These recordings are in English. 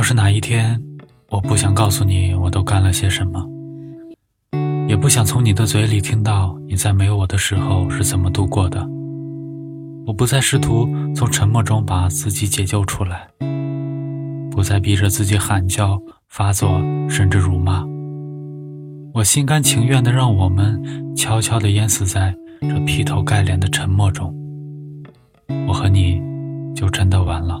要是哪一天，我不想告诉你我都干了些什么，也不想从你的嘴里听到你在没有我的时候是怎么度过的。我不再试图从沉默中把自己解救出来，不再逼着自己喊叫、发作，甚至辱骂。我心甘情愿地让我们悄悄地淹死在这劈头盖脸的沉默中。我和你，就真的完了。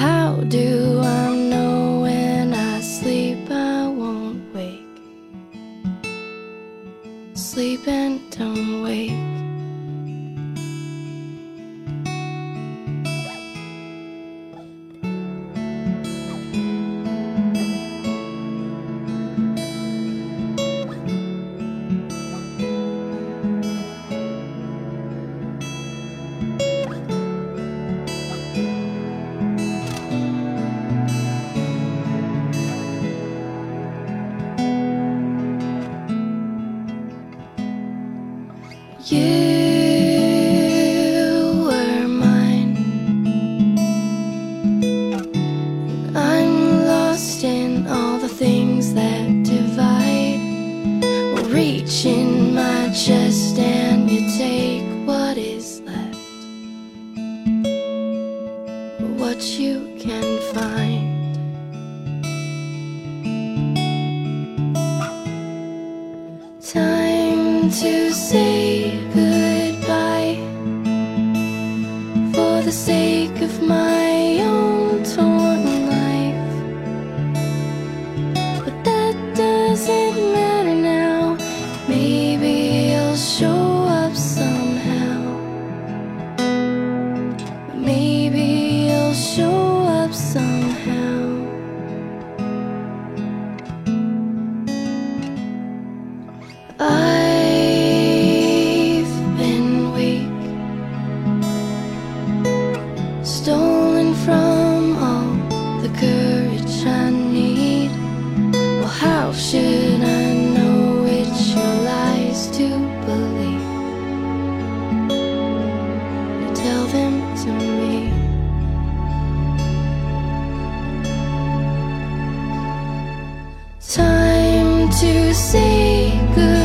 how do I You were mine. I'm lost in all the things that divide. Reach in my chest and you take what is left. What you can find. To say goodbye for the sake of my to say goodbye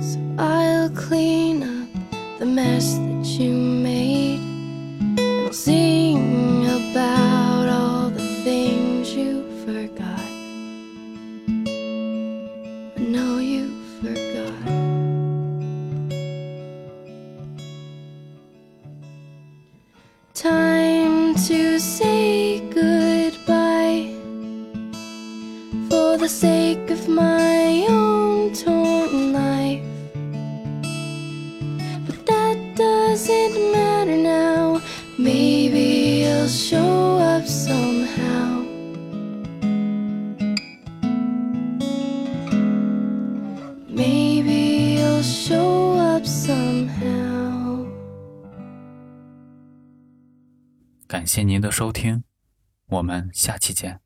So I'll clean up the mess that you made. sake of my own torn life. But that doesn't matter now. Maybe you'll show up somehow. Maybe you'll show up somehow. 感谢您的收听，我们下期见。